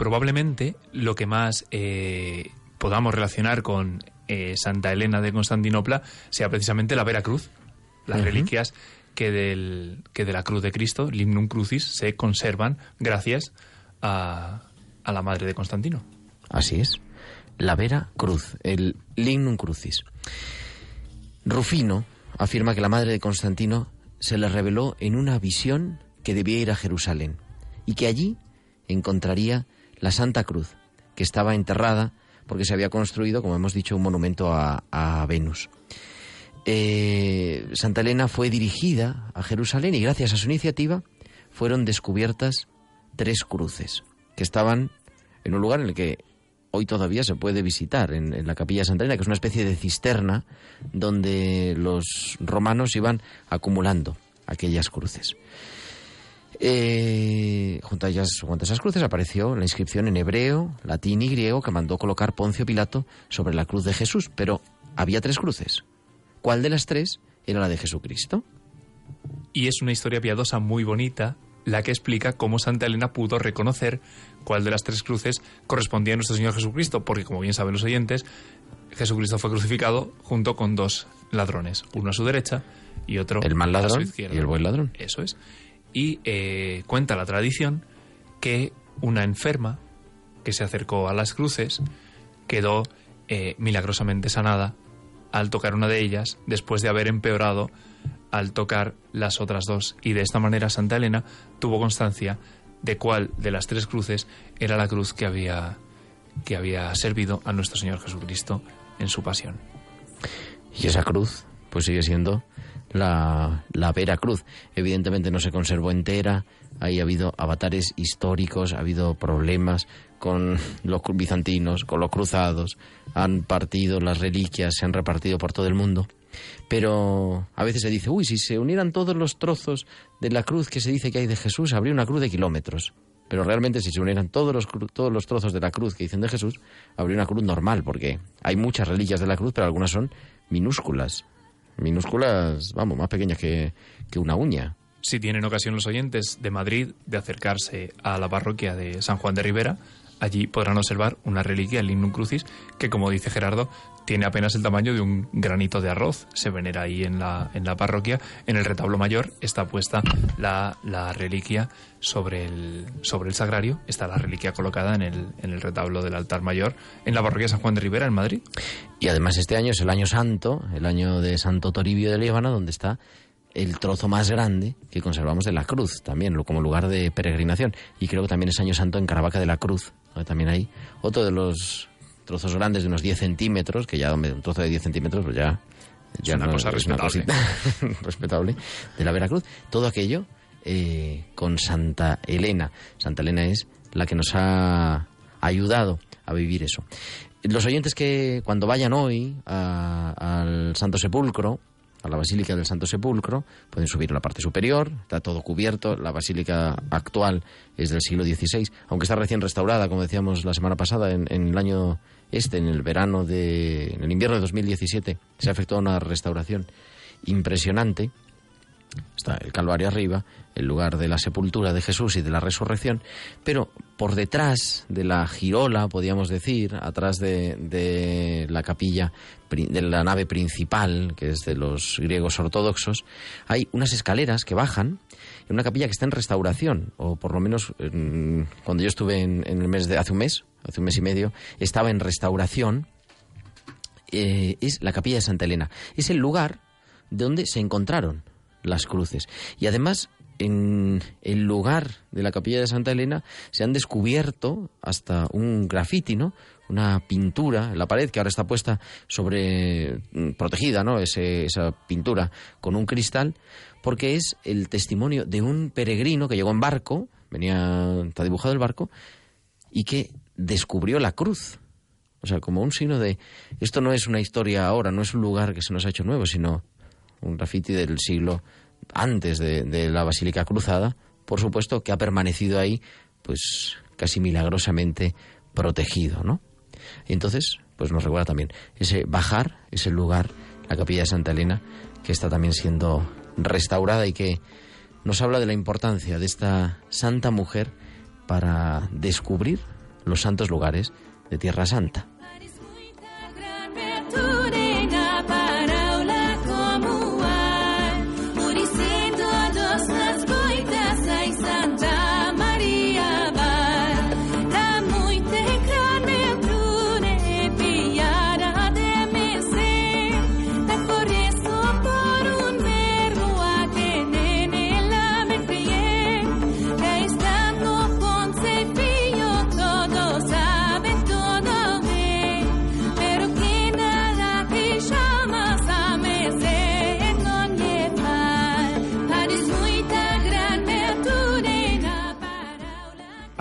Probablemente lo que más eh, podamos relacionar con eh, Santa Elena de Constantinopla sea precisamente la Vera Cruz, las reliquias que, del, que de la cruz de Cristo, Limnum Crucis, se conservan gracias a, a la madre de Constantino. Así es. La Vera Cruz, el Lignum Crucis. Rufino afirma que la madre de Constantino se le reveló en una visión que debía ir a Jerusalén y que allí encontraría la Santa Cruz, que estaba enterrada porque se había construido, como hemos dicho, un monumento a, Venus. Eh, Santa Elena fue dirigida a Jerusalén y gracias a su iniciativa fueron descubiertas tres cruces que estaban en un lugar en el que hoy todavía se puede visitar, en, en la capilla Santa Elena, que es una especie de cisterna donde los romanos iban acumulando aquellas cruces. Eh, junto, a ellas, junto a esas cruces apareció la inscripción en hebreo, latín y griego que mandó colocar Poncio Pilato sobre la cruz de Jesús, pero había tres cruces. ¿Cuál de las tres era la de Jesucristo? Y es una historia piadosa muy bonita la que explica cómo Santa Elena pudo reconocer cuál de las tres cruces correspondía a nuestro Señor Jesucristo, porque como bien saben los oyentes, Jesucristo fue crucificado junto con dos ladrones, uno a su derecha y otro El mal a su ladrón izquierda. y el buen ladrón. Eso es. Y eh, cuenta la tradición que una enferma que se acercó a las cruces quedó eh, milagrosamente sanada al tocar una de ellas después de haber empeorado al tocar las otras dos. Y de esta manera Santa Elena tuvo constancia de cuál de las tres cruces era la cruz que había, que había servido a nuestro Señor Jesucristo en su pasión. Y esa cruz, pues sigue siendo la, la Vera Cruz. Evidentemente no se conservó entera, ahí ha habido avatares históricos, ha habido problemas con los bizantinos, con los cruzados, han partido las reliquias, se han repartido por todo el mundo. Pero a veces se dice, uy, si se unieran todos los trozos de la cruz que se dice que hay de Jesús, habría una cruz de kilómetros. Pero realmente si se unieran todos los, todos los trozos de la cruz que dicen de Jesús, habría una cruz normal, porque hay muchas reliquias de la cruz, pero algunas son minúsculas. Minúsculas, vamos, más pequeñas que, una uña. Si tienen ocasión los oyentes de Madrid de acercarse a la parroquia de San Juan de Rivera, allí podrán observar una reliquia, el Lignum Crucis, que como dice Gerardo, tiene apenas el tamaño de un granito de arroz. Se venera ahí en la, en la parroquia. En el retablo mayor está puesta la, la reliquia sobre el, sobre el sagrario. Está la reliquia colocada en el, en el retablo del altar mayor en la parroquia San Juan de Rivera, en Madrid. Y además este año es el año santo, el año de Santo Toribio de Líbano, donde está el trozo más grande que conservamos de la cruz, también como lugar de peregrinación. Y creo que también es año santo en Caravaca de la Cruz, donde también hay otro de los trozos grandes de unos 10 centímetros, que ya un trozo de 10 centímetros, pues ya... ya una cosa respetable. *laughs* respetable, de la Veracruz. Todo aquello eh, con Santa Elena. Santa Elena es la que nos ha ayudado a vivir eso. Los oyentes que cuando vayan hoy a- al Santo Sepulcro, a la Basílica del Santo Sepulcro, pueden subir a la parte superior, está todo cubierto, la basílica actual es del siglo XVI, aunque está recién restaurada, como decíamos la semana pasada, en, en el año este, en el verano de, en el invierno de 2017, se ha efectuado una restauración impresionante, está el Calvario arriba, el lugar de la sepultura de Jesús y de la resurrección, pero por detrás de la girola, podríamos decir, atrás de, de la capilla, de la nave principal, que es de los griegos ortodoxos, hay unas escaleras que bajan en una capilla que está en restauración, o por lo menos en- cuando yo estuve en el mes de hace un mes, hace un mes y medio, estaba en restauración, eh, es la capilla de Santa Elena. Es el lugar donde se encontraron las cruces. Y además, en el lugar de la capilla de Santa Elena se han descubierto hasta un grafiti, ¿no? Una pintura en la pared que ahora está puesta sobre mm, protegida, ¿no? Ese- esa pintura con un cristal, porque es el testimonio de un peregrino que llegó en barco, venía, está dibujado el barco, y que descubrió la cruz. O sea, como un signo de esto no es una historia ahora, no es un lugar que se nos ha hecho nuevo, sino un graffiti del siglo antes de, de la Basílica Cruzada, por supuesto, que ha permanecido ahí, pues casi milagrosamente protegido, ¿no? Y entonces, pues nos recuerda también ese bajar, ese lugar, la capilla de Santa Elena, que está también siendo restaurada y que nos habla de la importancia de esta santa mujer para descubrir los santos lugares de Tierra Santa.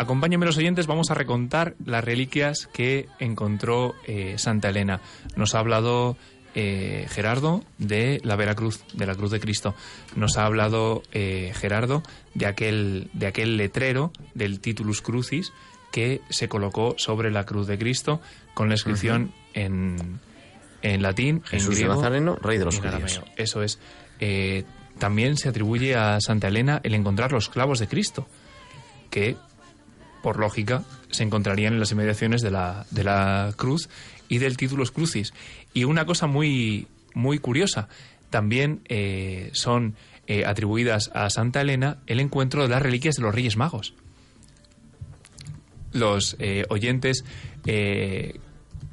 Acompáñenme los oyentes, vamos a recontar las reliquias que encontró eh, Santa Elena. Nos ha hablado eh, Gerardo de la Veracruz, de la Cruz de Cristo. Nos ha hablado eh, Gerardo de aquel, de aquel letrero del Titulus Crucis que se colocó sobre la Cruz de Cristo con la inscripción en, en latín, Jesús en griego Nazareno, Rey de los Judíos. Eso es. Eh, también se atribuye a Santa Elena el encontrar los clavos de Cristo, que por lógica, se encontrarían en las inmediaciones de la, de la cruz y del Titulus Crucis. Y una cosa muy, muy curiosa, también eh, son eh, atribuidas a Santa Elena el encuentro de las reliquias de los Reyes Magos. Los eh, oyentes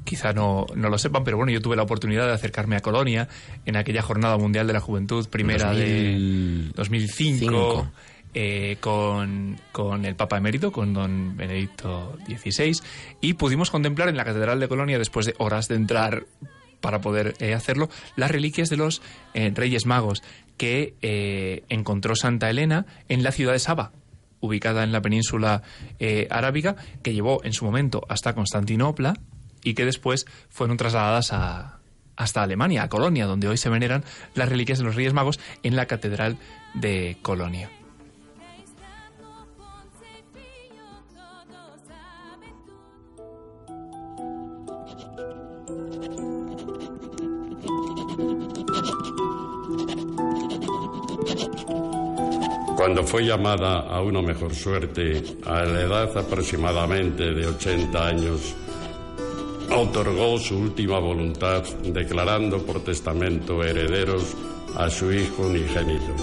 quizá no, no lo sepan, pero bueno, yo tuve la oportunidad de acercarme a Colonia en aquella Jornada Mundial de la Juventud primera de 2005 Cinco. Eh, con, con el Papa Emérito, con don Benedicto XVI, y pudimos contemplar en la Catedral de Colonia, después de horas de entrar para poder eh, hacerlo, las reliquias de los eh, Reyes Magos, que encontró Santa Elena en la ciudad de Saba, ubicada en la península arábiga, que llevó en su momento hasta Constantinopla y que después fueron trasladadas a, hasta Alemania, a Colonia, donde hoy se veneran las reliquias de los Reyes Magos en la Catedral de Colonia. Cuando fue llamada a una mejor suerte, a la edad aproximadamente de 80 años, otorgó su última voluntad declarando por testamento herederos a su hijo unigénito,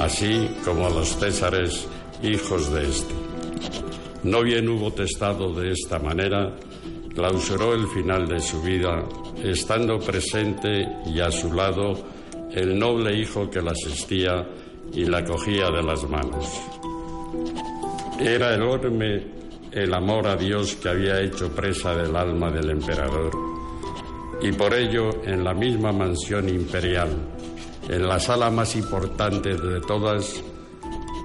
así como a los césares hijos de éste. No bien hubo testado de esta manera, clausuró el final de su vida, estando presente y a su lado el noble hijo que la asistía y la cogía de las manos. Era enorme el amor a Dios que había hecho presa del alma del emperador. Y por ello, en la misma mansión imperial, en la sala más importante de todas,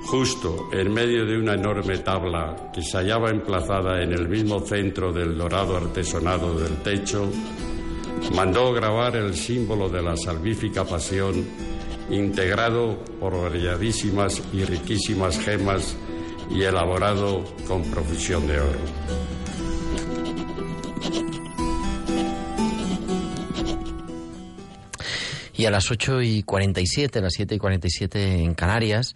justo en medio de una enorme tabla que se hallaba emplazada en el mismo centro del dorado artesonado del techo, mandó grabar el símbolo de la salvífica pasión integrado por variadísimas y riquísimas gemas y elaborado con profusión de oro. Y a las 8 y 47, a las 7 y 47 en Canarias,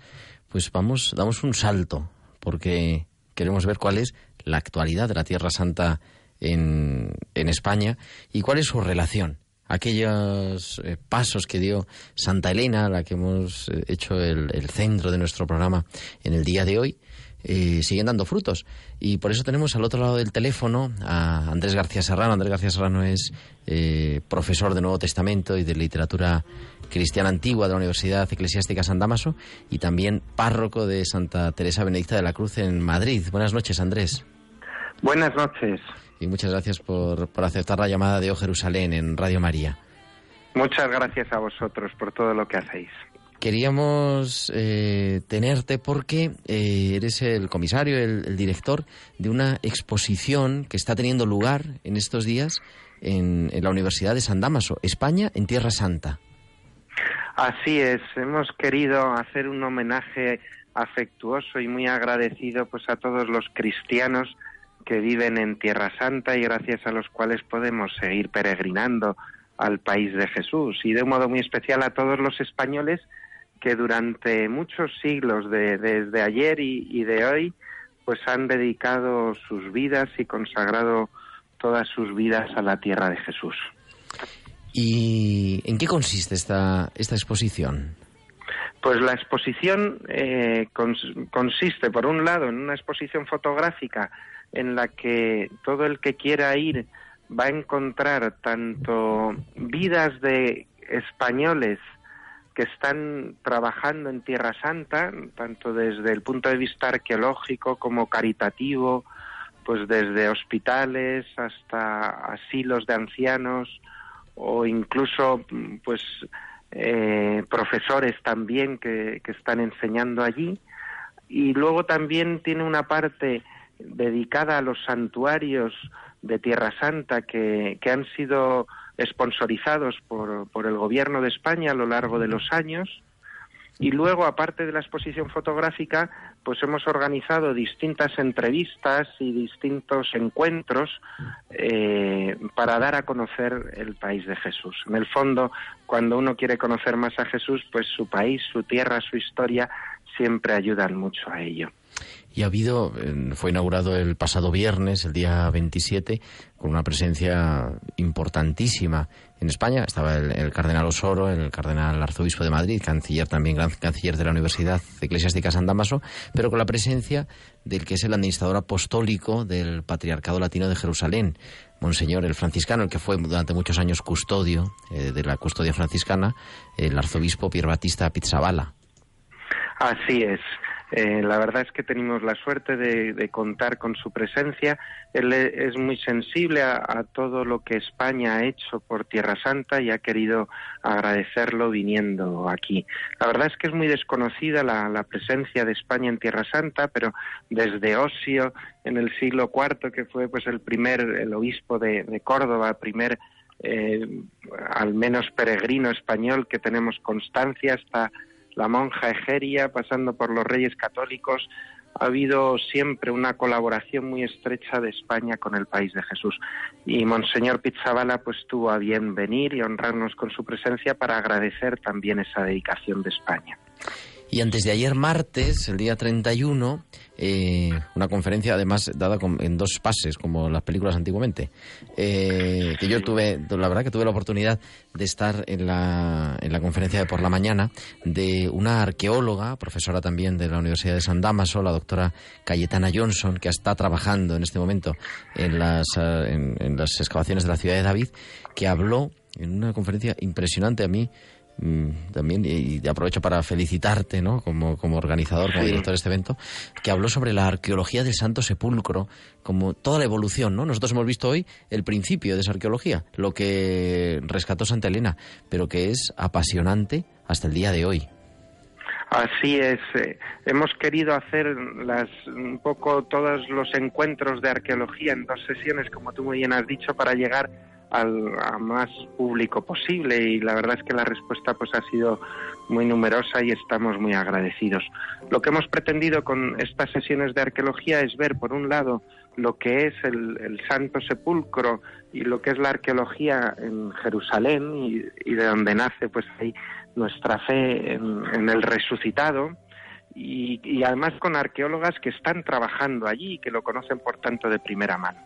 pues vamos, damos un salto, porque queremos ver cuál es la actualidad de la Tierra Santa en, en España y cuál es su relación aquellos eh, pasos que dio Santa Elena, la que hemos eh, hecho el, centro de nuestro programa en el día de hoy, eh, siguen dando frutos. Y por eso tenemos al otro lado del teléfono a Andrés García Serrano. Andrés García Serrano es profesor de Nuevo Testamento y de literatura cristiana antigua de la Universidad Eclesiástica San Damaso y también párroco de Santa Teresa Benedicta de la Cruz en Madrid. Buenas noches, Andrés. Buenas noches. Y muchas gracias por, por aceptar la llamada de O Jerusalén en Radio María. Muchas gracias a vosotros por todo lo que hacéis. Queríamos eh, tenerte porque eh, eres el comisario, el, el, director de una exposición que está teniendo lugar en estos días en, en, la Universidad de San Damaso, España en Tierra Santa. Así es, hemos querido hacer un homenaje afectuoso y muy agradecido pues a todos los cristianos que viven en Tierra Santa y gracias a los cuales podemos seguir peregrinando al país de Jesús y de un modo muy especial a todos los españoles que durante muchos siglos de, desde ayer y, y, de hoy pues han dedicado sus vidas y consagrado todas sus vidas a la tierra de Jesús. ¿Y en qué consiste esta, esta exposición? Pues la exposición eh, cons consiste, por un lado, en una exposición fotográfica en la que todo el que quiera ir va a encontrar tanto vidas de españoles que están trabajando en Tierra Santa, tanto desde el punto de vista arqueológico como caritativo, pues desde hospitales hasta asilos de ancianos o incluso pues eh, profesores también que, que están enseñando allí. Y luego también tiene una parte dedicada a los santuarios de Tierra Santa que, que han sido sponsorizados por, por, el gobierno de España a lo largo de los años. Y luego, aparte de la exposición fotográfica, pues hemos organizado distintas entrevistas y distintos encuentros eh, para dar a conocer el país de Jesús. En el fondo, cuando uno quiere conocer más a Jesús, pues su país, su tierra, su historia siempre ayudan mucho a ello. Y ha habido, fue inaugurado el pasado viernes, el día 27, con una presencia importantísima en España. Estaba el, cardenal Osoro, el cardenal arzobispo de Madrid, canciller también, gran canciller de la Universidad Eclesiástica San Damaso, pero con la presencia del que es el administrador apostólico del Patriarcado Latino de Jerusalén, Monseñor, el franciscano, el que fue durante muchos años custodio eh, de la custodia franciscana, el arzobispo Pierre Batista Pizzabala. Así es. Eh, la verdad es que tenemos la suerte de, contar con su presencia. Él e- es muy sensible a, a todo lo que España ha hecho por Tierra Santa y ha querido agradecerlo viniendo aquí. La verdad es que es muy desconocida la, la presencia de España en Tierra Santa, pero desde Osio en el siglo IV, que fue pues el primer, el obispo de, de Córdoba, primer eh, al menos peregrino español que tenemos constancia, hasta la monja Egeria, pasando por los reyes católicos, ha habido siempre una colaboración muy estrecha de España con el país de Jesús. Y Monseñor Pizzabala pues tuvo a bien venir y honrarnos con su presencia para agradecer también esa dedicación de España. Y antes de ayer martes, el día 31, eh, una conferencia además dada con- en dos pases, como las películas antiguamente, eh, que yo tuve, la verdad que tuve la oportunidad de estar en la, en la conferencia de por la mañana de una arqueóloga, profesora también de la Universidad de San Damaso, la doctora Cayetana Johnson, que está trabajando en este momento en las, eh, en- en las excavaciones de la ciudad de David, que habló en una conferencia impresionante a mí, también y aprovecho para felicitarte ¿no? como, como organizador, como director de este evento, que habló sobre la arqueología del Santo Sepulcro, como toda la evolución. ¿no? Nosotros hemos visto hoy el principio de esa arqueología, lo que rescató Santa Elena, pero que es apasionante hasta el día de hoy. Así es. eh, hemos querido hacer las, un poco todos los encuentros de arqueología en dos sesiones, como tú muy bien has dicho, para llegar al a más público posible y la verdad es que la respuesta pues ha sido muy numerosa y estamos muy agradecidos. Lo que hemos pretendido con estas sesiones de arqueología es ver, por un lado, lo que es el, Santo Sepulcro y lo que es la arqueología en Jerusalén y, de donde nace pues ahí nuestra fe en, el resucitado y, y además con arqueólogas que están trabajando allí y que lo conocen por tanto de primera mano.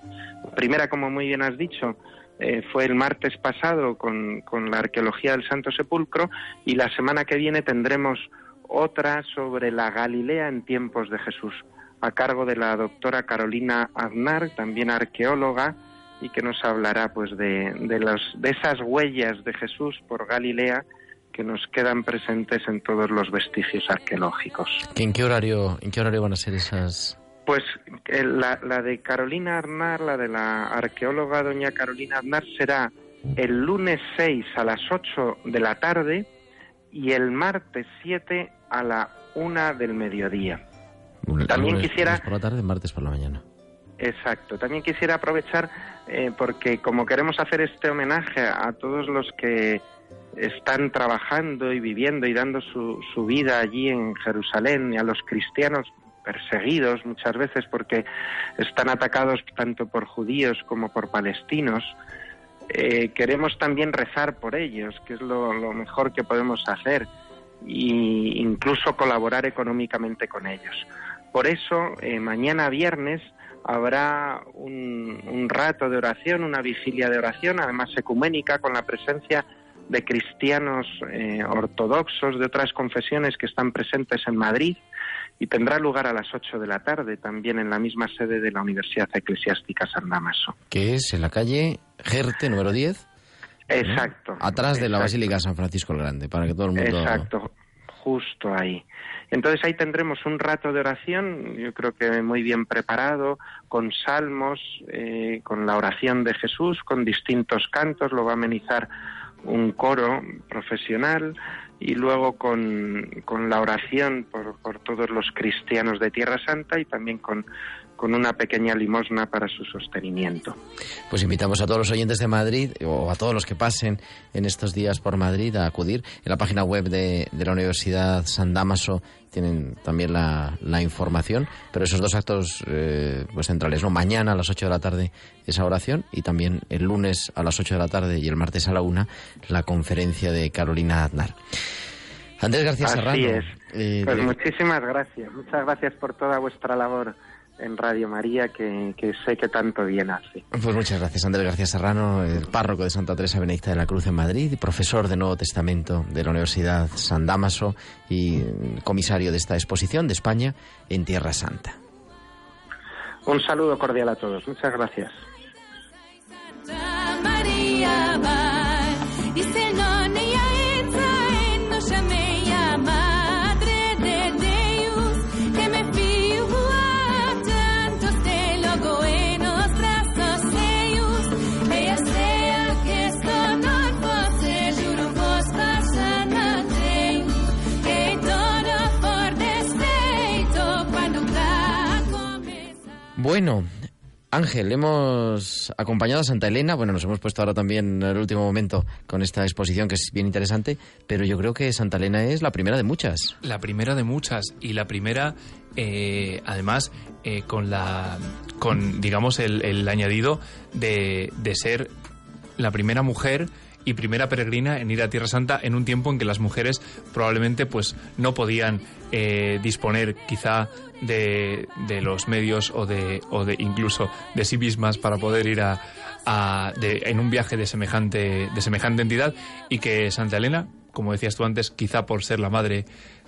Primera, como muy bien has dicho, eh, fue el martes pasado con, con la arqueología del Santo Sepulcro y la semana que viene tendremos otra sobre la Galilea en tiempos de Jesús, a cargo de la doctora Carolina Aznar, también arqueóloga, y que nos hablará pues de, de, los, de esas huellas de Jesús por Galilea que nos quedan presentes en todos los vestigios arqueológicos. ¿Que ¿En qué horario, en qué horario van a ser esas? Pues eh, la, la de Carolina Aznar, la de la arqueóloga doña Carolina Aznar, será el lunes 6 a las 8 de la tarde y el martes 7 a la 1 del mediodía. También Lunes- quisiera- lunes por la tarde, martes por la mañana. Exacto. También quisiera aprovechar eh, porque como queremos hacer este homenaje a todos los que están trabajando y viviendo y dando su, su vida allí en Jerusalén y a los cristianos perseguidos muchas veces porque están atacados tanto por judíos como por palestinos, eh, queremos también rezar por ellos, que es lo, mejor que podemos hacer, e incluso colaborar económicamente con ellos. Por eso, eh, mañana viernes habrá un, un rato de oración, una vigilia de oración, además ecuménica, con la presencia de cristianos eh, ortodoxos de otras confesiones que están presentes en Madrid y tendrá lugar a las 8 de la tarde, también en la misma sede de la Universidad Eclesiástica San Damaso. Que es en la calle Gerte, número 10, ¿no? Exacto. atrás de la. Basílica San Francisco el Grande, para que todo el mundo... Exacto, justo ahí. Entonces ahí tendremos un rato de oración, yo creo que muy bien preparado, con salmos, eh, con la oración de Jesús, con distintos cantos, lo va a amenizar un coro profesional y luego con, con la oración por, por todos los cristianos de Tierra Santa y también con, con una pequeña limosna para su sostenimiento. Pues invitamos a todos los oyentes de Madrid o a todos los que pasen en estos días por Madrid a acudir. En la página web de, de la Universidad San Damaso tienen también la, la información, pero esos dos actos eh, pues centrales, ¿no? Mañana a las 8 de la tarde esa oración y también el lunes a las 8 de la tarde y el martes a la 1 la conferencia de Carolina Aznar. Andrés García Así Serrano. es. eh, Pues de- muchísimas gracias. Muchas gracias por toda vuestra labor en Radio María, que, que sé que tanto bien hace. Pues muchas gracias, Andrés García Serrano, el párroco de Santa Teresa Benedicta de la Cruz en Madrid, profesor de Nuevo Testamento de la Universidad San Damaso y comisario de esta exposición de España en Tierra Santa. Un saludo cordial a todos. Muchas gracias. Bueno, Ángel, hemos acompañado a Santa Elena. Bueno, nos hemos puesto ahora también en el último momento con esta exposición que es bien interesante, pero yo creo que Santa Elena es la primera de muchas. La primera de muchas y la primera, eh, además, eh, con la, con digamos el, el añadido de, de ser la primera mujer y primera peregrina en ir a Tierra Santa en un tiempo en que las mujeres probablemente pues no podían eh, disponer quizá de, de los medios o de, o de incluso de sí mismas para poder ir a, a- de- en un viaje de semejante, de semejante entidad y que Santa Elena, como decías tú antes, quizá por ser la madre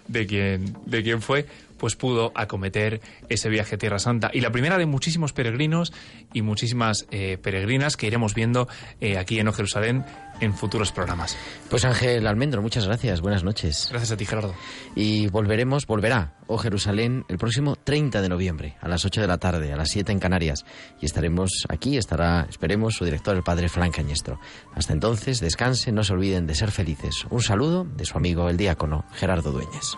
de quien, de quien fue, pues pudo acometer ese viaje a Tierra Santa. Y la primera de muchísimos peregrinos y muchísimas eh, peregrinas que iremos viendo eh, aquí en O Jerusalén en futuros programas. Pues Ángel Almendro, muchas gracias, buenas noches. Gracias a ti, Gerardo. Y volveremos, volverá O Jerusalén el próximo 30 de noviembre, a las 8 de la tarde, a las 7 en Canarias. Y estaremos aquí, estará, esperemos, su director, el padre Fran Cañestro. Hasta entonces, descansen, no se olviden de ser felices. Un saludo de su amigo el diácono Gerardo Dueñas.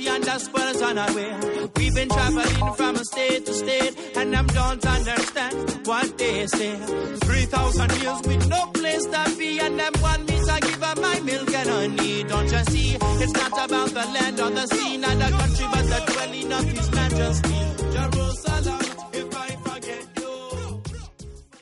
Bounty and on our way. We've been traveling from a state to state, and I don't understand what they say. 3,000 years with no place to be, and them want me to give up my milk and honey. Don't you see? It's not about the land or the sea, not the country, but the dwelling of His majesty. Jerusalem.